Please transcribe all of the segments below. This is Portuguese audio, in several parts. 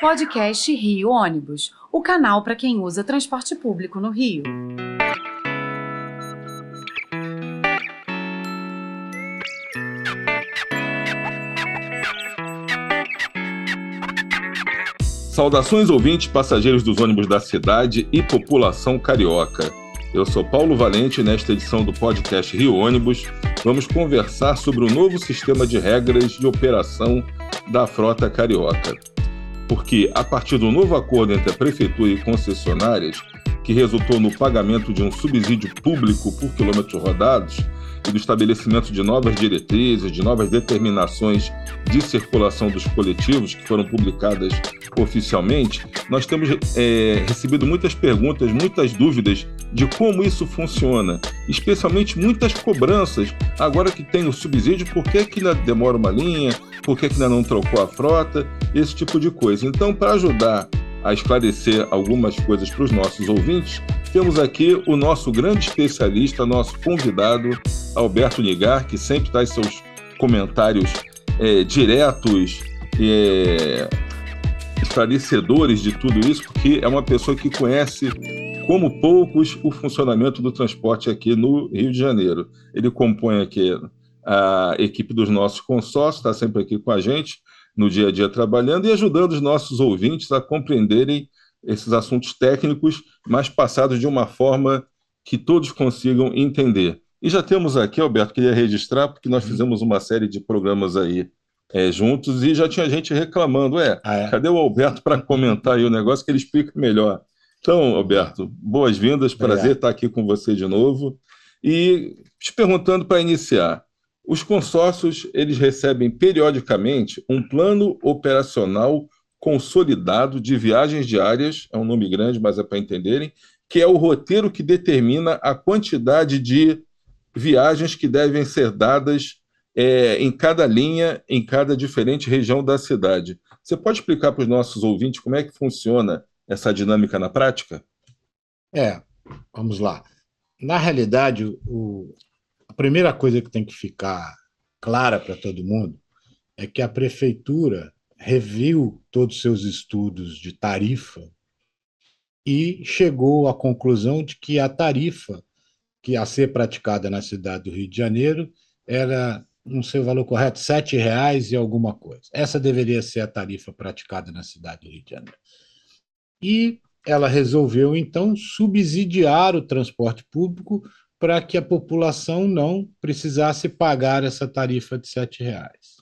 Podcast Rio Ônibus, o canal para quem usa transporte público no Rio. Saudações ouvintes, passageiros dos ônibus da cidade e população carioca. Eu sou Paulo Valente e nesta edição do podcast Rio Ônibus vamos conversar sobre o novo sistema de regras de operação da frota carioca. Porque, a partir do novo acordo entre a Prefeitura e concessionárias, que resultou no pagamento de um subsídio público por quilômetros rodados e do estabelecimento de novas diretrizes, de novas determinações de circulação dos coletivos que foram publicadas oficialmente, nós temos é, recebido muitas perguntas, muitas dúvidas de como isso funciona, especialmente muitas cobranças. Agora que tem o subsídio, por que, que ainda demora uma linha? Por que, que ainda não trocou a frota? Esse tipo de coisa. Então, para ajudar a esclarecer algumas coisas para os nossos ouvintes, temos aqui o nosso grande especialista, nosso convidado, Alberto Nigar, que sempre traz seus comentários é, diretos e é, esclarecedores de tudo isso, porque é uma pessoa que conhece como poucos o funcionamento do transporte aqui no Rio de Janeiro. Ele compõe aqui a equipe dos nossos consórcios, está sempre aqui com a gente no dia a dia trabalhando e ajudando os nossos ouvintes a compreenderem esses assuntos técnicos, mas passados de uma forma que todos consigam entender. E já temos aqui, Alberto, queria registrar, porque nós fizemos uma série de programas aí é, juntos e já tinha gente reclamando, é, ah, é? cadê o Alberto para comentar aí o negócio que ele explica melhor. Então, Alberto, boas-vindas, prazer estar aqui com você de novo. E te perguntando para iniciar, os consórcios eles recebem periodicamente um plano operacional consolidado de viagens diárias, é um nome grande, mas é para entenderem, que é o roteiro que determina a quantidade de viagens que devem ser dadas é, em cada linha, em cada diferente região da cidade. Você pode explicar para os nossos ouvintes como é que funciona essa dinâmica na prática? É, vamos lá. Na realidade, o, a primeira coisa que tem que ficar clara para todo mundo é que a prefeitura reviu todos os seus estudos de tarifa e chegou à conclusão de que a tarifa que a ser praticada na cidade do Rio de Janeiro era, não sei o valor correto, R$ reais e alguma coisa. Essa deveria ser a tarifa praticada na cidade do Rio de Janeiro. E ela resolveu, então, subsidiar o transporte público para que a população não precisasse pagar essa tarifa de R$ reais.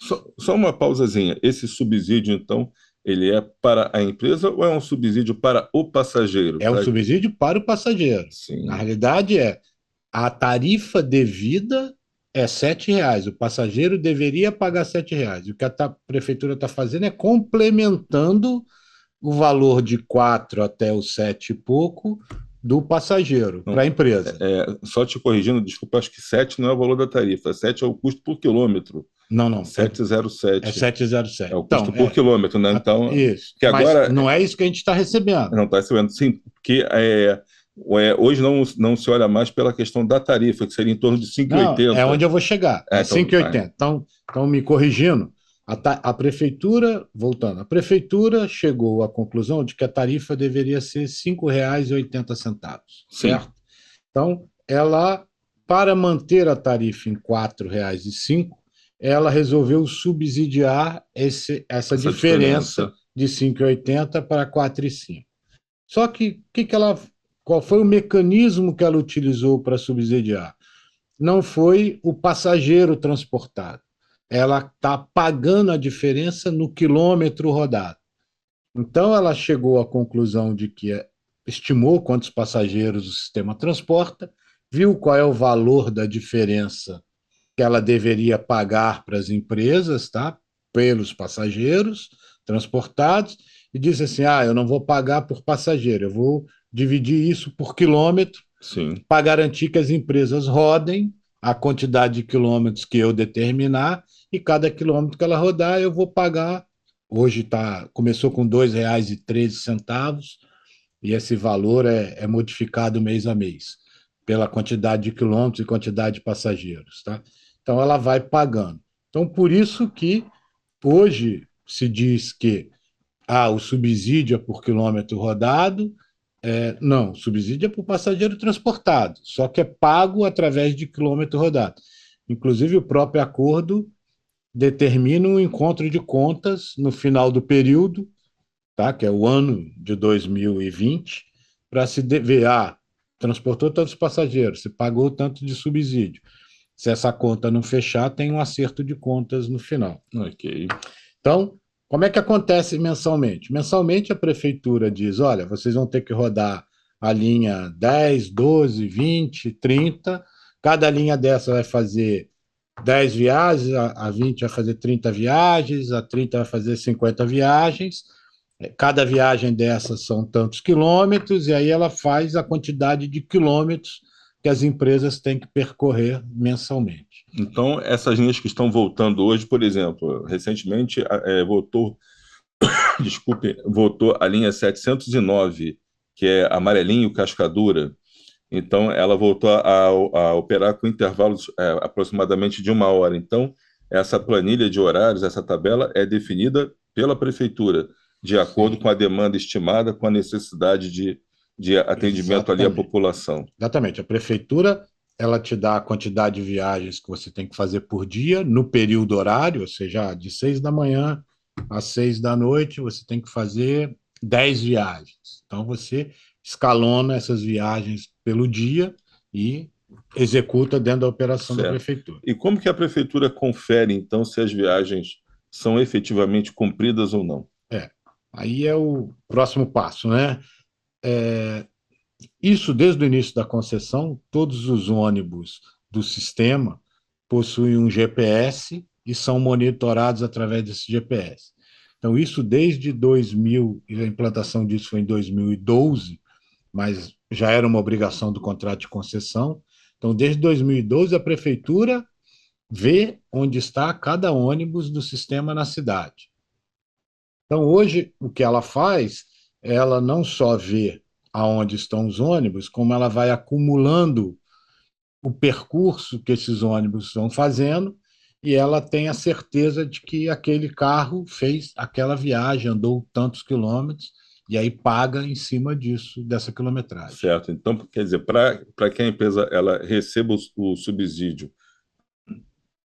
Só, só, uma pausazinha. Esse subsídio, então, ele é para a empresa ou é um subsídio para o passageiro? É um subsídio para o passageiro. Sim. Na realidade, é a tarifa devida é R$ reais. O passageiro deveria pagar R$ reais. O que a prefeitura está fazendo é complementando o valor de 4 até os 7 e pouco do passageiro para a empresa. É, é, só te corrigindo, desculpa, acho que 7 não é o valor da tarifa, 7 é o custo por quilômetro. Não, não. 707. É 707. É o custo então, por é, quilômetro, né? Então, isso. Que agora, não é isso que a gente está recebendo. Não está recebendo, sim, porque é, é, hoje não, não se olha mais pela questão da tarifa, que seria em torno de 5,80. É onde eu vou chegar, é, é então, 5,80. Então, então, me corrigindo, a, a, prefeitura, voltando, a prefeitura chegou à conclusão de que a tarifa deveria ser R$ 5,80, certo? Então, ela, para manter a tarifa em R$ 4,05, ela resolveu subsidiar esse, essa, essa diferença, diferença, de 5,80 para 4,5. Só que, que, que ela, qual foi o mecanismo que ela utilizou para subsidiar? Não foi o passageiro transportado ela está pagando a diferença no quilômetro rodado. Então, ela chegou à conclusão de que estimou quantos passageiros o sistema transporta, viu qual é o valor da diferença que ela deveria pagar para as empresas, tá? pelos passageiros transportados, e disse assim: ah, eu não vou pagar por passageiro, eu vou dividir isso por quilômetro para garantir que as empresas rodem a quantidade de quilômetros que eu determinar e cada quilômetro que ela rodar eu vou pagar. Hoje tá, começou com R$ 2,13 e esse valor é, é modificado mês a mês pela quantidade de quilômetros e quantidade de passageiros. Tá? Então ela vai pagando. Então, por isso que hoje se diz que Ah, o subsídio é por quilômetro rodado. É, não, subsídio é por passageiro transportado, só que é pago através de quilômetro rodado. Inclusive, o próprio acordo determina um encontro de contas no final do período, tá? que é o ano de 2020, para se ver, ah, transportou tantos passageiros, se pagou tanto de subsídio. Se essa conta não fechar, tem um acerto de contas no final. Ok. Então, como é que acontece mensalmente? Mensalmente a prefeitura diz: olha, vocês vão ter que rodar a linha 10, 12, 20, 30. Cada linha dessa vai fazer 10 viagens, a 20 vai fazer 30 viagens, a 30 vai fazer 50 viagens. Cada viagem dessas são tantos quilômetros, e aí ela faz a quantidade de quilômetros que as empresas têm que percorrer mensalmente. Então, essas linhas que estão voltando hoje, por exemplo, recentemente é, desculpe, votou a linha 709, que é amarelinho cascadura. Então, ela voltou a, a operar com intervalos é, aproximadamente de uma hora. Então, essa planilha de horários, essa tabela é definida pela prefeitura, de acordo com a demanda estimada, com a necessidade de de atendimento Exatamente. ali à população. Exatamente. A prefeitura ela te dá a quantidade de viagens que você tem que fazer por dia, no período horário, ou seja, de seis da manhã às seis da noite, você tem que fazer dez viagens. Então, você escalona essas viagens pelo dia e executa dentro da operação certo. da prefeitura. E como que a prefeitura confere, então, se as viagens são efetivamente cumpridas ou não? É, aí é o próximo passo, né? É, isso desde o início da concessão, todos os ônibus do sistema possuem um GPS e são monitorados através desse GPS. Então, isso desde 2000, e a implantação disso foi em 2012, mas já era uma obrigação do contrato de concessão. Então, desde 2012, a prefeitura vê onde está cada ônibus do sistema na cidade. Então, hoje, o que ela faz ela não só vê aonde estão os ônibus, como ela vai acumulando o percurso que esses ônibus estão fazendo e ela tem a certeza de que aquele carro fez aquela viagem, andou tantos quilômetros e aí paga em cima disso, dessa quilometragem. Certo. Então, quer dizer, para que a empresa ela receba o, o subsídio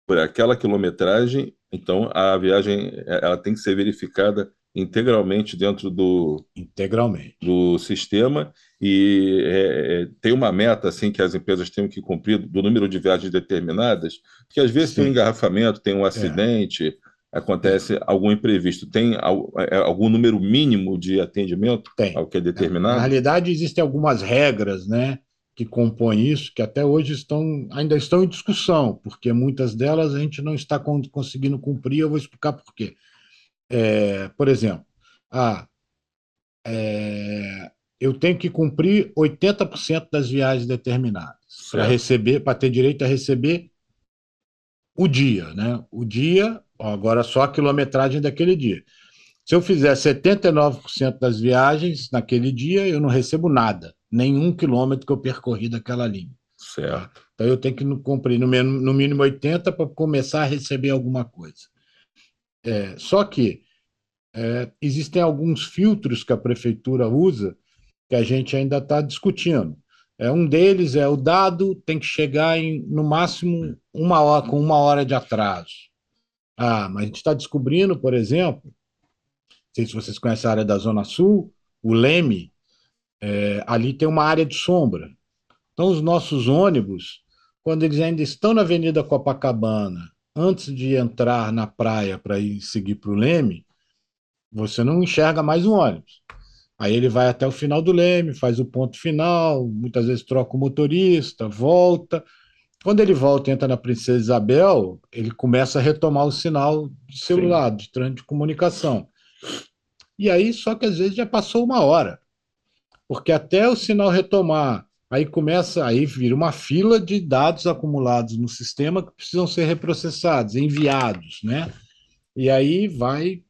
por aquela quilometragem, então a viagem ela tem que ser verificada integralmente dentro do integralmente do sistema e é, é, tem uma meta assim que as empresas têm que cumprir do número de viagens determinadas, porque às vezes Sim. tem um engarrafamento, tem um é. acidente, é. acontece algum imprevisto, tem é, algum número mínimo de atendimento tem. ao que é determinado? Na realidade existem algumas regras, né, que compõem isso, que até hoje estão ainda estão em discussão, porque muitas delas a gente não está conseguindo cumprir. Eu vou explicar por quê. É, por exemplo, ah, é, eu tenho que cumprir 80% das viagens determinadas para receber, para ter direito a receber o dia, né? O dia, agora só a quilometragem daquele dia. Se eu fizer 79% das viagens naquele dia, eu não recebo nada, nenhum quilômetro que eu percorri daquela linha. Certo. Então eu tenho que cumprir no mínimo, no mínimo 80 para começar a receber alguma coisa. É, só que é, existem alguns filtros que a prefeitura usa que a gente ainda está discutindo. É, um deles é o dado tem que chegar em, no máximo, uma hora, com uma hora de atraso. Ah, mas a gente está descobrindo, por exemplo, não sei se vocês conhecem a área da Zona Sul, o Leme, é, ali tem uma área de sombra. Então, os nossos ônibus, quando eles ainda estão na Avenida Copacabana, antes de entrar na praia para ir seguir para o Leme, você não enxerga mais um ônibus. Aí ele vai até o final do leme, faz o ponto final, muitas vezes troca o motorista, volta. Quando ele volta e entra na Princesa Isabel, ele começa a retomar o sinal de celular, Sim. de trânsito de comunicação. E aí, só que às vezes já passou uma hora. Porque até o sinal retomar, aí começa, aí vira uma fila de dados acumulados no sistema que precisam ser reprocessados, enviados, né? E aí vai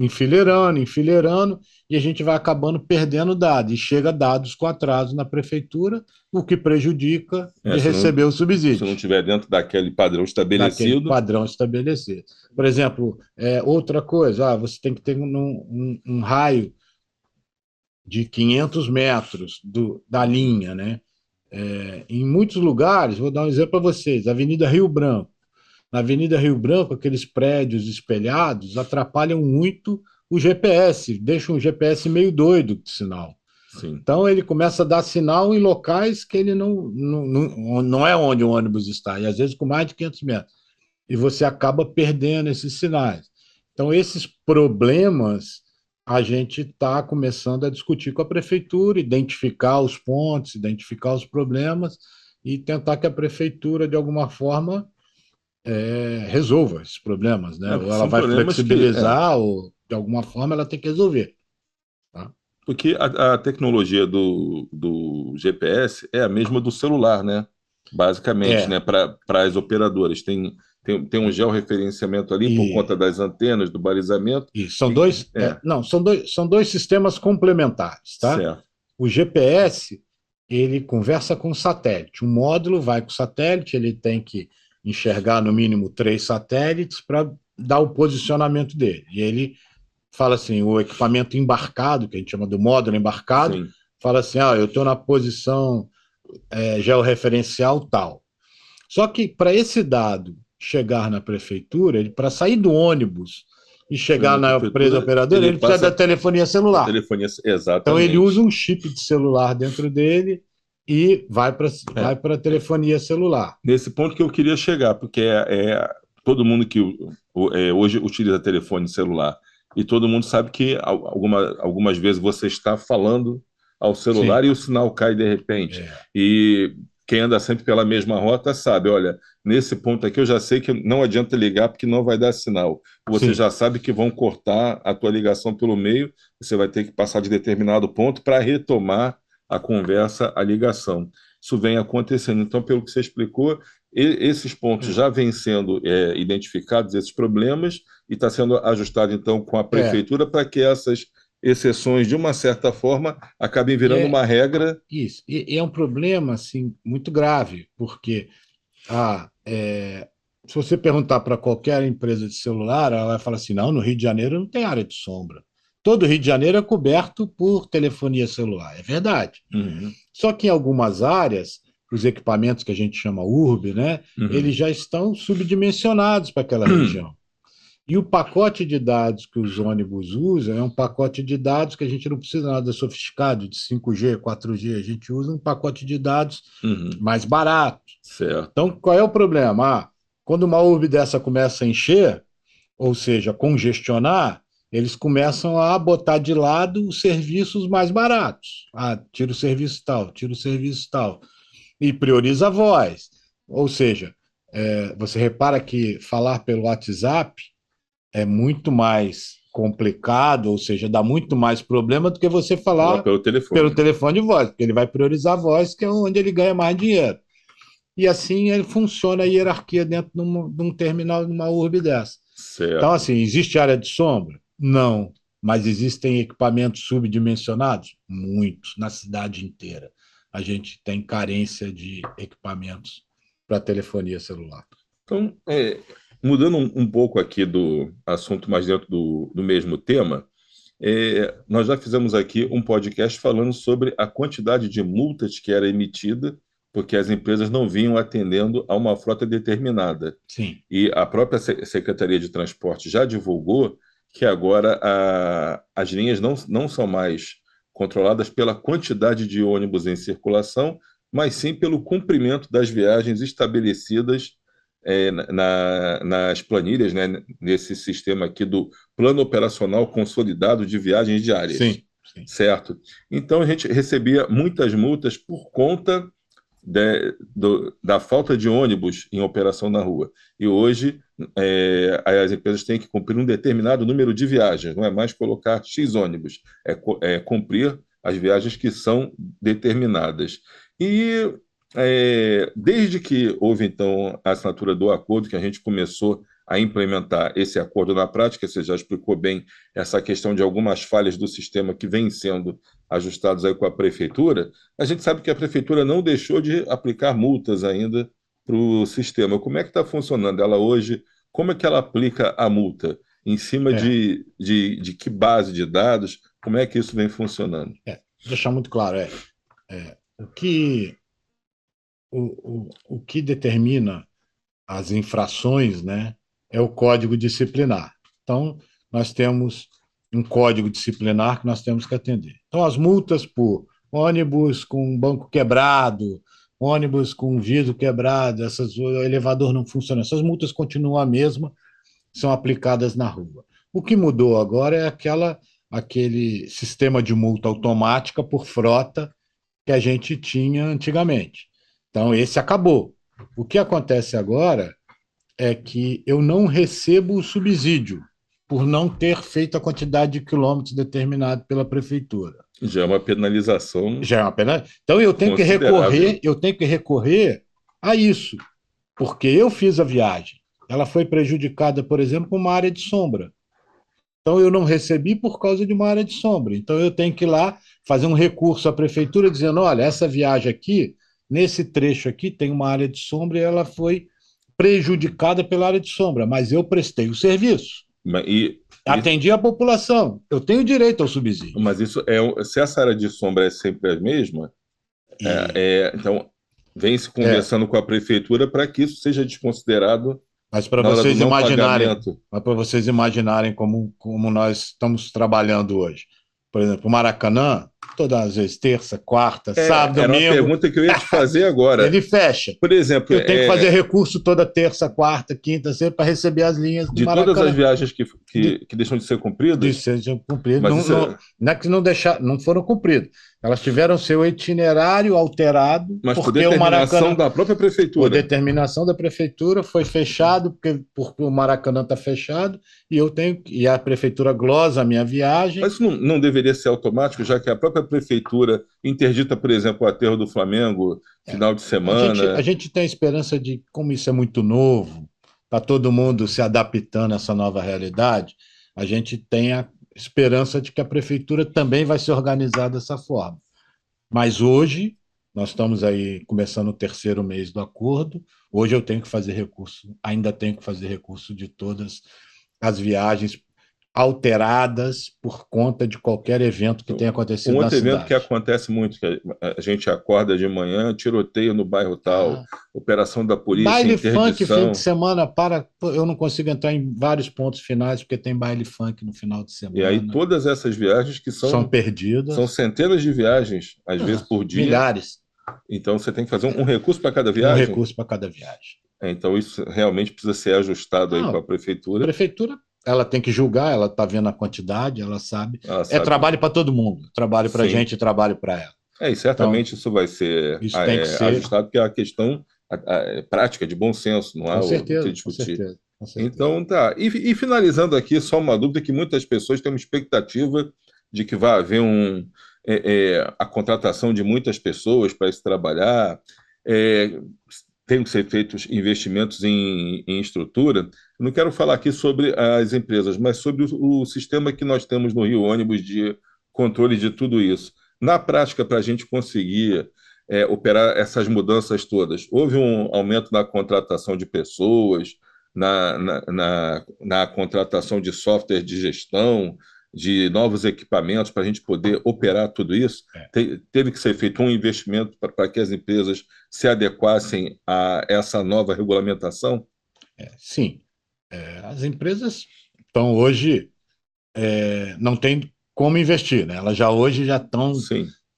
enfileirando, enfileirando, e a gente vai acabando perdendo dados, e chega dados com atraso na prefeitura, o que prejudica é, de receber não, o subsídio. Se não estiver dentro daquele padrão estabelecido. Daquele padrão estabelecido. Por exemplo, é, outra coisa, ah, você tem que ter um, um, um raio de 500 metros do, da linha, né? É, em muitos lugares, vou dar um exemplo para vocês, Avenida Rio Branco. Na Avenida Rio Branco, aqueles prédios espelhados atrapalham muito o GPS, deixam o GPS meio doido de sinal. Sim. Então ele começa a dar sinal em locais que ele não, não, não, não é onde o ônibus está, e às vezes com mais de 500 metros. E você acaba perdendo esses sinais. Então, esses problemas a gente está começando a discutir com a prefeitura, identificar os pontos, identificar os problemas e tentar que a prefeitura, de alguma forma, é, resolva esses problemas. Né? É, ou ela vai flexibilizar, que, é. ou de alguma forma ela tem que resolver. Tá? Porque a, a, tecnologia do, do GPS é a mesma do celular, né? Basicamente, é. né? Para as operadoras. Tem, tem, tem um georreferenciamento ali e... por conta das antenas, do balizamento. E são dois. É. é. não, são dois, são dois sistemas complementares, tá? Certo. O GPS ele conversa com o satélite. Um módulo vai com o satélite, ele tem que enxergar no mínimo três satélites para dar o posicionamento dele. E ele fala assim, o equipamento embarcado, que a gente chama do módulo embarcado, Sim. fala assim, ah, eu estou na posição é, georreferencial tal. Só que para esse dado chegar na prefeitura, para sair do ônibus e chegar na empresa operadora, ele, ele precisa da telefonia celular. Telefonia, exatamente. Então ele usa um chip de celular dentro dele e vai para é. vai para telefonia celular. Nesse ponto que eu queria chegar, porque é, é todo mundo que é, hoje utiliza telefone celular e todo mundo sabe que alguma, algumas vezes você está falando ao celular Sim. e o sinal cai de repente. É. E quem anda sempre pela mesma rota sabe, olha, nesse ponto aqui eu já sei que não adianta ligar porque não vai dar sinal. Você Sim. já sabe que vão cortar a tua ligação pelo meio, você vai ter que passar de determinado ponto para retomar a conversa, a ligação. Isso vem acontecendo. Então, pelo que você explicou, esses pontos já vêm sendo é, identificados, esses problemas, e está sendo ajustado, então, com a é. prefeitura é. para que essas exceções, de uma certa forma, acabem virando é, uma regra. Isso. E, é um problema assim, muito grave, porque ah, é, se você perguntar para qualquer empresa de celular, ela vai falar assim: não, no Rio de Janeiro não tem área de sombra. Todo o Rio de Janeiro é coberto por telefonia celular, é verdade. Uhum. Só que em algumas áreas, os equipamentos que a gente chama URB, né, uhum. eles já estão subdimensionados para aquela região. E o pacote de dados que os ônibus usam é um pacote de dados que a gente não precisa nada sofisticado, de 5G, 4G, a gente usa um pacote de dados uhum. mais barato. Certo. Então, qual é o problema? Ah, quando uma URB dessa começa a encher, ou seja, congestionar, eles começam a botar de lado os serviços mais baratos. Ah, tira o serviço tal, tira o serviço tal. E prioriza a voz. Ou seja, é, você repara que falar pelo WhatsApp é muito mais complicado, ou seja, dá muito mais problema do que você falar pelo telefone. pelo telefone de voz, porque ele vai priorizar a voz, que é onde ele ganha mais dinheiro. E assim ele funciona a hierarquia dentro de um, de um terminal, de uma urbe dessa. Certo. Então, assim, existe área de sombra? Não. Mas existem equipamentos subdimensionados? Muitos, na cidade inteira. A gente tem carência de equipamentos para telefonia celular. Então, é, mudando um, um, pouco aqui do assunto, mais dentro do, do mesmo tema, é, nós já fizemos aqui um podcast falando sobre a quantidade de multas que era emitida porque as empresas não vinham atendendo a uma frota determinada. Sim. E a própria Secretaria de Transporte já divulgou que agora a, as linhas não, não são mais controladas pela quantidade de ônibus em circulação, mas sim pelo cumprimento das viagens estabelecidas é, na, nas planilhas, né, nesse sistema aqui do Plano Operacional Consolidado de Viagens Diárias. Sim, sim. Certo? Então a gente recebia muitas multas por conta de, do, da falta de ônibus em operação na rua. E hoje é, as empresas têm que cumprir um determinado número de viagens, não é mais colocar X ônibus, é, é cumprir as viagens que são determinadas. E é, desde que houve, então, a assinatura do acordo, que a gente começou a implementar esse acordo na prática. Você já explicou bem essa questão de algumas falhas do sistema que vêm sendo ajustados aí com a prefeitura. A gente sabe que a prefeitura não deixou de aplicar multas ainda para o sistema. Como é que está funcionando ela hoje? Como é que ela aplica a multa? Em cima é. de, de, de, que base de dados? Como é que isso vem funcionando? É, deixar muito claro, é, é o que o, o, o que determina as infrações, né, é o código disciplinar. Então, nós temos um código disciplinar que nós temos que atender. Então, as multas por ônibus com banco quebrado, ônibus com vidro quebrado, essas, o elevador não funciona, essas multas continuam a mesma, são aplicadas na rua. O que mudou agora é aquela aquele sistema de multa automática por frota que a gente tinha antigamente. Então, esse acabou. O que acontece agora é que eu não recebo o subsídio por não ter feito a quantidade de quilômetros determinado pela prefeitura. Já é uma penalização. Já é uma penalização. Então eu tenho que recorrer, eu tenho que recorrer a isso, porque eu fiz a viagem. Ela foi prejudicada, por exemplo, com uma área de sombra. Então eu não recebi por causa de uma área de sombra. Então eu tenho que ir lá fazer um recurso à prefeitura dizendo: olha, essa viagem aqui, nesse trecho aqui, tem uma área de sombra e ela foi prejudicada pela área de sombra, mas eu prestei o serviço. E, Atendi a população. Eu tenho direito ao subsídio. Mas isso é se essa área de sombra é sempre a mesma, e... é, é, então vem se conversando é. com a prefeitura para que isso seja desconsiderado. Mas para vocês imaginarem, mas para vocês imaginarem como, como nós estamos trabalhando hoje. Por exemplo, o Maracanã, todas as vezes, terça, quarta, é, sábado, era domingo. Era uma pergunta que eu ia te fazer agora. Ele fecha. Por exemplo, eu tenho é... que fazer recurso toda terça, quarta, quinta, sempre para receber as linhas do de Maracanã. todas as viagens que, que, de... que deixam de ser cumpridas? De ser cumpridas. Não, não, é... não é que não, deixar, não foram cumpridas. Elas tiveram seu itinerário alterado. Mas porque por determinação o Maracanã, da própria prefeitura. Por determinação da prefeitura, foi fechado, porque, porque o Maracanã está fechado, e eu tenho e a prefeitura glosa a minha viagem. Mas isso não, não deveria ser automático, já que a própria prefeitura interdita, por exemplo, o aterro do Flamengo final é. de semana. A gente, a gente tem a esperança de, como isso é muito novo, para todo mundo se adaptando a essa nova realidade, a gente tem a esperança de que a prefeitura também vai se organizar dessa forma. Mas hoje, nós estamos aí começando o terceiro mês do acordo, hoje eu tenho que fazer recurso, ainda tenho que fazer recurso de todas as viagens alteradas por conta de qualquer evento que tenha acontecido um outro evento que acontece muito, que a gente acorda de manhã, tiroteio no bairro tal, ah. operação da polícia, baile funk fim de semana para, eu não consigo entrar em vários pontos finais porque tem baile funk no final de semana. E aí todas essas viagens que são são perdidas, são centenas de viagens, às ah, vezes por dia, milhares. Então você tem que fazer um, um recurso para cada viagem. Um recurso para cada viagem. Então isso realmente precisa ser ajustado não, aí com a prefeitura. A prefeitura ela tem que julgar, ela está vendo a quantidade, ela sabe. Ela é sabe. É trabalho para todo mundo, trabalho para a gente, trabalho para ela. É, e certamente então, isso vai ser, isso é, ser... ajustado, porque é a questão a, a, é prática, de bom senso, não é com certeza, o que discutir. Com certeza, com certeza. Então, tá. E, e, finalizando aqui, só uma dúvida que muitas pessoas têm uma expectativa de que vai haver um, é, é, a contratação de muitas pessoas para se trabalhar. É, tem que ser feitos investimentos em, em estrutura. Não quero falar aqui sobre as empresas, mas sobre o, o sistema que nós temos no Rio Ônibus de controle de tudo isso. Na prática, para a gente conseguir é, operar essas mudanças todas, houve um aumento na contratação de pessoas, na, na, na, na contratação de software de gestão, de novos equipamentos para a gente poder operar tudo isso, é. teve que ser feito um investimento para que as empresas se adequassem a essa nova regulamentação? É, sim. É, as empresas estão hoje é, não tem como investir, né? Elas já hoje já estão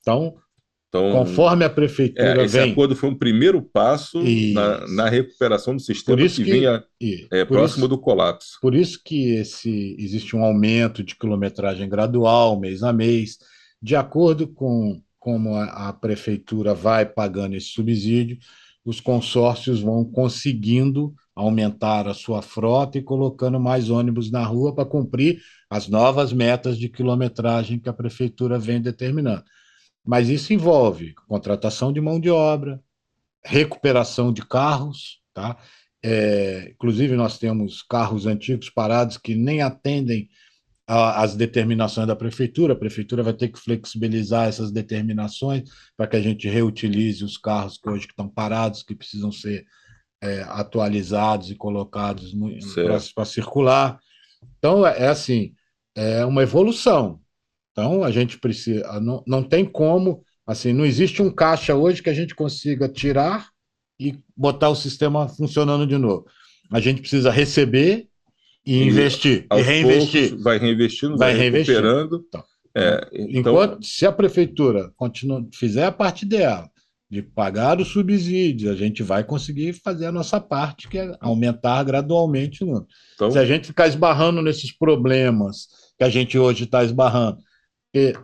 então, conforme a prefeitura é, esse vem. acordo foi um primeiro passo na, na, recuperação do sistema que, que, vinha é, próximo isso, do colapso. Por isso que esse, existe um aumento de quilometragem gradual, mês a mês, de acordo com como a, a prefeitura vai pagando esse subsídio, os consórcios vão conseguindo aumentar a sua frota e colocando mais ônibus na rua para cumprir as novas metas de quilometragem que a prefeitura vem determinando. Mas isso envolve contratação de mão de obra, recuperação de carros, tá? É, inclusive, nós temos carros antigos parados que nem atendem às determinações da prefeitura. A prefeitura vai ter que flexibilizar essas determinações para que a gente reutilize os carros que hoje estão parados, que precisam ser é, atualizados e colocados para circular. Então, é, é assim, é uma evolução. Então, a gente precisa, não, não tem como, assim, não existe um caixa hoje que a gente consiga tirar e botar o sistema funcionando de novo. A gente precisa receber e, e investir, e reinvestir. vai reinvestindo, vai, vai recuperando. Então, é, então... Enquanto, se a prefeitura continua, fizer a parte dela, de pagar os subsídios, a gente vai conseguir fazer a nossa parte, que é aumentar gradualmente. Então... Se a gente ficar esbarrando nesses problemas que a gente hoje está esbarrando, e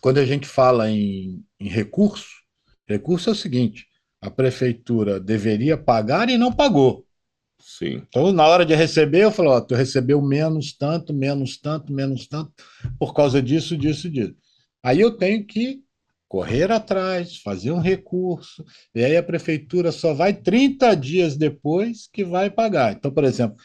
quando a gente fala em, em recurso, recurso é o seguinte: a prefeitura deveria pagar e não pagou. Sim. Então, na hora de receber, eu falo: ó, tu recebeu menos tanto, menos tanto, menos tanto, por causa disso, disso, disso. Aí eu tenho que correr atrás, fazer um recurso, e aí a prefeitura só vai 30 dias depois que vai pagar. Então, por exemplo,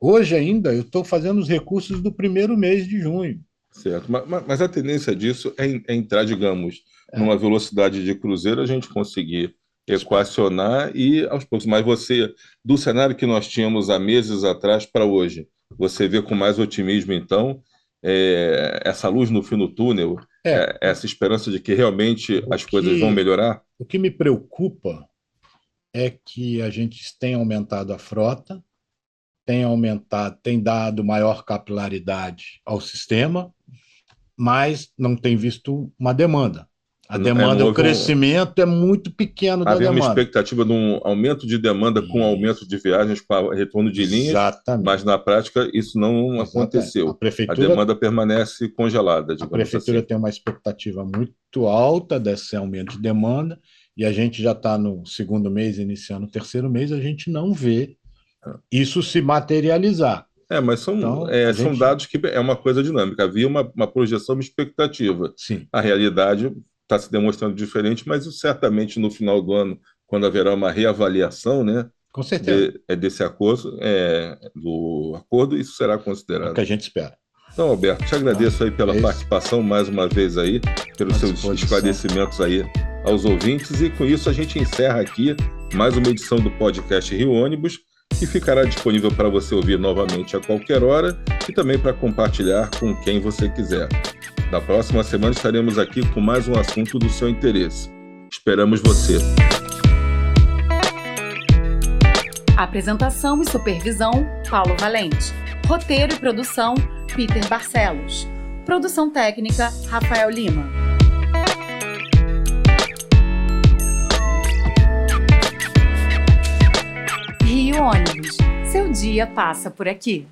hoje ainda eu estou fazendo os recursos do primeiro mês de junho. Certo, mas, mas a tendência disso é, é entrar, digamos, é. numa velocidade de cruzeiro, a gente conseguir equacionar e aos poucos. Mas você, do cenário que nós tínhamos há meses atrás para hoje, você vê com mais otimismo, então, é, essa luz no fim do túnel, é. é essa esperança de que realmente o as que, coisas vão melhorar? O que me preocupa é que a gente tem aumentado a frota, tem aumentado, tem dado maior capilaridade ao sistema, mas não tem visto uma demanda. A é, demanda, é, o crescimento um... é muito pequeno da Havia demanda. uma expectativa de um aumento de demanda com aumento de viagens, com retorno de linhas, Exatamente. mas na prática isso não Exatamente. aconteceu. A, prefeitura, a demanda permanece congelada. A prefeitura assim. tem uma expectativa muito alta desse aumento de demanda e a gente já está no segundo mês, iniciando o terceiro mês, a gente não vê é. isso se materializar. É, mas são, então, é, gente... são dados que é uma coisa dinâmica. Havia uma, uma projeção, uma expectativa. Sim. A realidade está se demonstrando diferente, mas certamente no final do ano, quando haverá uma reavaliação, né? Com certeza. De, é desse acordo, é, do acordo, isso será considerado. É o que a gente espera. Então, Alberto, te agradeço aí pela é participação mais uma vez aí, pelos seus esclarecimentos aí aos ouvintes, e com isso a gente encerra aqui mais uma edição do podcast Rio Ônibus, que ficará disponível para você ouvir novamente a qualquer hora e também para compartilhar com quem você quiser. Na próxima semana estaremos aqui com mais um assunto do seu interesse. Esperamos você. Apresentação e supervisão: Paulo Valente. Roteiro e produção: Peter Barcelos. Produção técnica: Rafael Lima. Rio Ônibus. Seu dia passa por aqui.